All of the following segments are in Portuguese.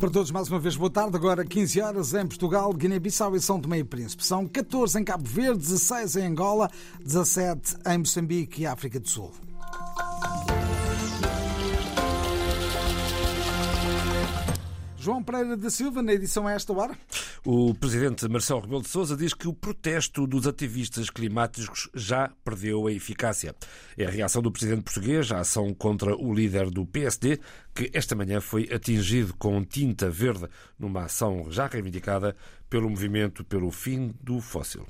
Para todos, mais uma vez, boa tarde. Agora 15 horas em Portugal, Guiné-Bissau e São Tomé e Príncipe. São 14 em Cabo Verde, 16 em Angola, 17 em Moçambique e África do Sul. João Pereira da Silva, na edição a esta hora. O presidente Marcelo Rebelo de Sousa diz que o protesto dos ativistas climáticos já perdeu a eficácia. É a reação do presidente português à ação contra o líder do PSD, que esta manhã foi atingido com tinta verde numa ação já reivindicada pelo movimento pelo fim do fóssil.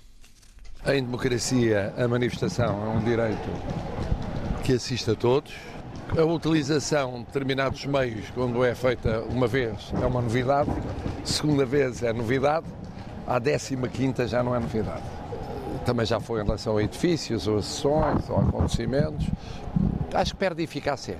Em democracia, a manifestação é um direito que assiste a todos a utilização de determinados meios, quando é feita uma vez, é uma novidade, segunda vez é novidade, à décima quinta já não é novidade. Também já foi em relação a edifícios, ou a sessões, ou a acontecimentos. Acho que perde eficácia.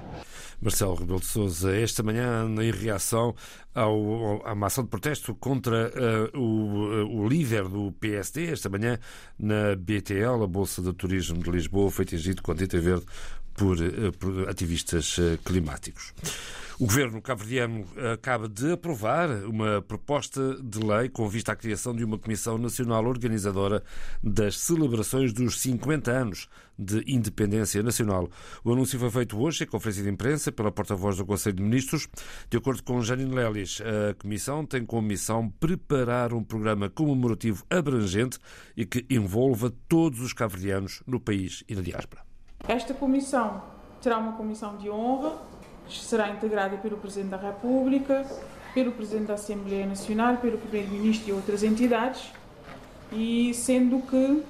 Marcelo Rebelo de Sousa, esta manhã, em reação ao, à ação de protesto contra uh, o, o, líder do PSD, esta manhã, na BTL, a Bolsa de Turismo de Lisboa, foi atingido com tinta verde por, uh, por ativistas uh, climáticos. O governo cabo-verdiano acaba de aprovar uma proposta de lei com vista à criação de uma Comissão Nacional Organizadora das celebrações dos 50 anos de independência nacional. O anúncio foi feito hoje em conferência de imprensa pela porta-voz do Conselho de Ministros. De acordo com Janine Lelis, a Comissão tem como missão preparar um programa comemorativo abrangente e que envolva todos os cabo-verdianos no país e na diáspora. Esta comissão terá uma comissão de honra será integrada pelo Presidente da República, pelo Presidente da Assembleia Nacional, pelo Primeiro-Ministro e outras entidades, e sendo que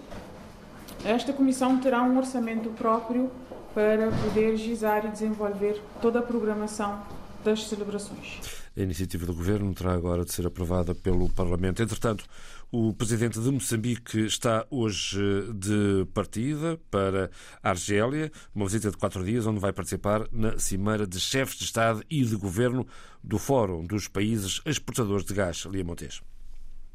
esta comissão terá um orçamento próprio para poder gizar e desenvolver toda a programação das celebrações. A iniciativa do Governo terá agora de ser aprovada pelo Parlamento. Entretanto, o presidente de Moçambique está hoje de partida para Argélia, uma visita de quatro dias, onde vai participar na Cimeira de Chefes de Estado e de Governo do Fórum dos Países Exportadores de Gás, Lia Montes.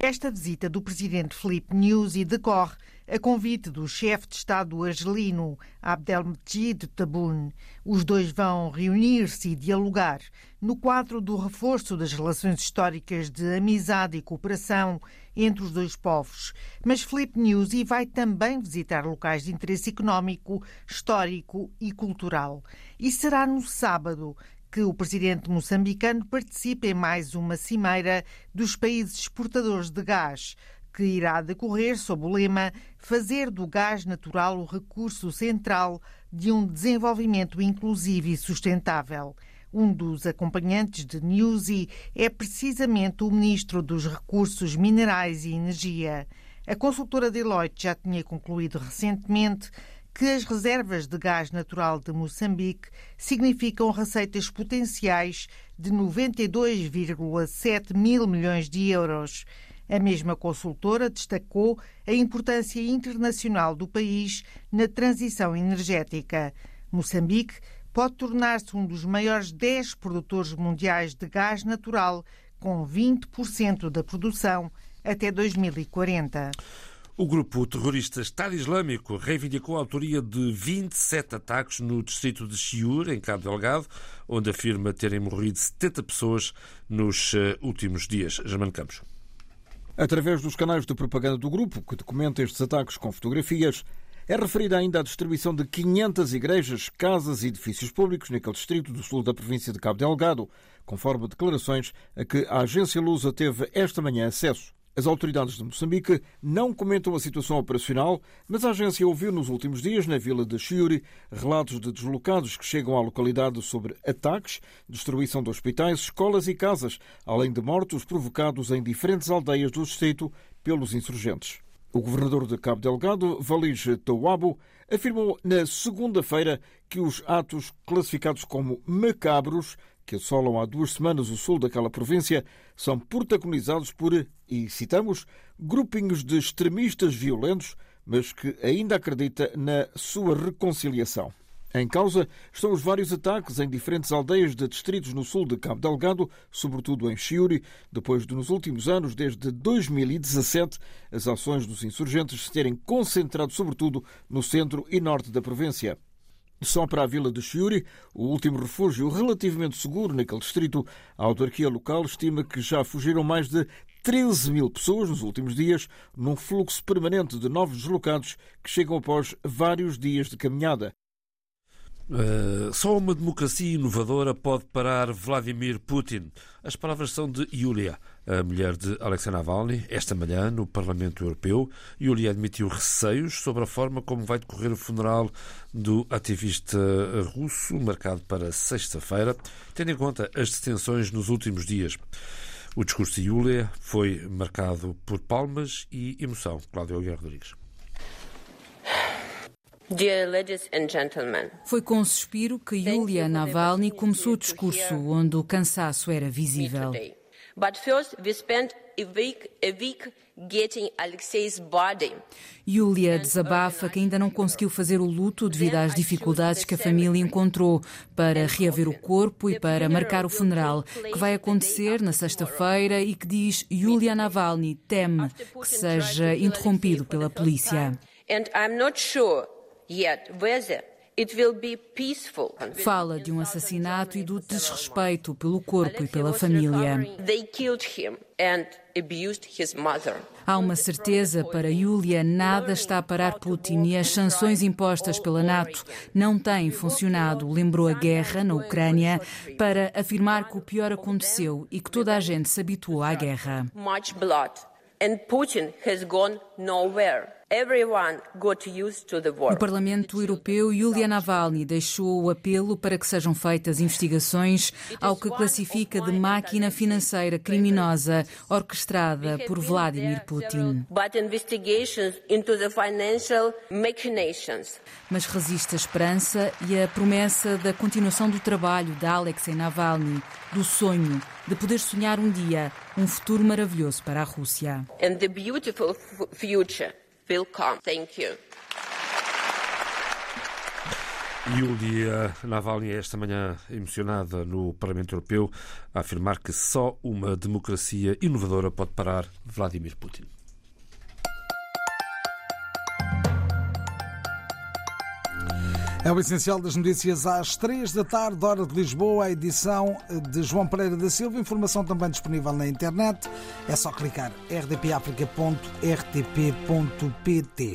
Esta visita do presidente Filipe Nyusi decorre a convite do chefe de Estado argelino Abdelmejid Tabboune. Os dois vão reunir-se e dialogar no quadro do reforço das relações históricas de amizade e cooperação entre os dois povos. Mas Felipe Nyusi vai também visitar locais de interesse económico, histórico e cultural. E será no sábado que o presidente moçambicano participe em mais uma cimeira dos países exportadores de gás, que irá decorrer sob o lema Fazer do gás natural o recurso central de um desenvolvimento inclusivo e sustentável. Um dos acompanhantes de Newsy é precisamente o Ministro dos Recursos Minerais e Energia. A consultora Deloitte já tinha concluído recentemente que as reservas de gás natural de Moçambique significam receitas potenciais de 92,7 mil milhões de euros. A mesma consultora destacou a importância internacional do país na transição energética. Moçambique pode tornar-se um dos maiores 10 produtores mundiais de gás natural, com 20% da produção até 2040. O grupo terrorista Estado Islâmico reivindicou a autoria de 27 ataques no distrito de Chiur, em Cabo Delgado, onde afirma terem morrido 70 pessoas nos eh, últimos dias. Germano Campos. Através dos canais de propaganda do grupo, que documenta estes ataques com fotografias, é referida ainda a distribuição de 500 igrejas, casas e edifícios públicos naquele distrito do sul da província de Cabo Delgado, conforme declarações a que a agência Lusa teve esta manhã acesso. As autoridades de Moçambique não comentam a situação operacional, mas a agência ouviu nos últimos dias, na vila de Chiuri, relatos de deslocados que chegam à localidade sobre ataques, destruição de hospitais, escolas e casas, além de mortos provocados em diferentes aldeias do distrito pelos insurgentes. O governador de Cabo Delgado, Valige Tawabo, afirmou na segunda-feira que os atos classificados como macabros, que assolam há duas semanas o sul daquela província, são protagonizados por, e citamos, grupinhos de extremistas violentos, mas que ainda acredita na sua reconciliação. Em causa estão os vários ataques em diferentes aldeias de distritos no sul de Cabo Delgado, sobretudo em Chiuri, depois de, nos últimos anos, desde 2017, as ações dos insurgentes se terem concentrado sobretudo no centro e norte da província. Só para a vila de Chiuri, o último refúgio relativamente seguro naquele distrito, a autarquia local estima que já fugiram mais de 13 mil pessoas nos últimos dias, num fluxo permanente de novos deslocados que chegam após vários dias de caminhada. Uh, só uma democracia inovadora pode parar Vladimir Putin. As palavras são de Yulia, a mulher de Alexei Navalny, esta manhã no Parlamento Europeu. Yulia admitiu receios sobre a forma como vai decorrer o funeral do ativista russo, marcado para sexta-feira, tendo em conta as detenções nos últimos dias. O discurso de Yulia foi marcado por palmas e emoção. Cláudio Guerra Rodrigues. Foi com suspiro que Yulia Navalny começou o discurso, onde o cansaço era visível. Yulia desabafa que ainda não conseguiu fazer o luto devido às dificuldades que a família encontrou para reaver o corpo e para marcar o funeral, que vai acontecer na sexta-feira e que diz Yulia Navalny teme que seja interrompido pela polícia. Fala de um assassinato e do desrespeito pelo corpo e pela família. Há uma certeza para Yulia: nada está a parar Putin e as sanções impostas pela NATO não têm funcionado. Lembrou a guerra na Ucrânia para afirmar que o pior aconteceu e que toda a gente se habituou à guerra. And Putin has gone nowhere. No Parlamento Europeu, Yulia Navalny deixou o apelo para que sejam feitas investigações ao que classifica de máquina financeira criminosa orquestrada por Vladimir Putin. Mas resiste a esperança e a promessa da continuação do trabalho de Alexei Navalny, do sonho de poder sonhar um dia um futuro maravilhoso para a Rússia. And the beautiful future will come. Thank you. Yulia Navalny, esta manhã emocionada no Parlamento Europeu, a afirmar que só uma democracia inovadora pode parar Vladimir Putin. É o essencial das notícias às três da tarde, hora de Lisboa, a edição de João Pereira da Silva. Informação também disponível na internet. É só clicar rdpafrica.rtp.pt.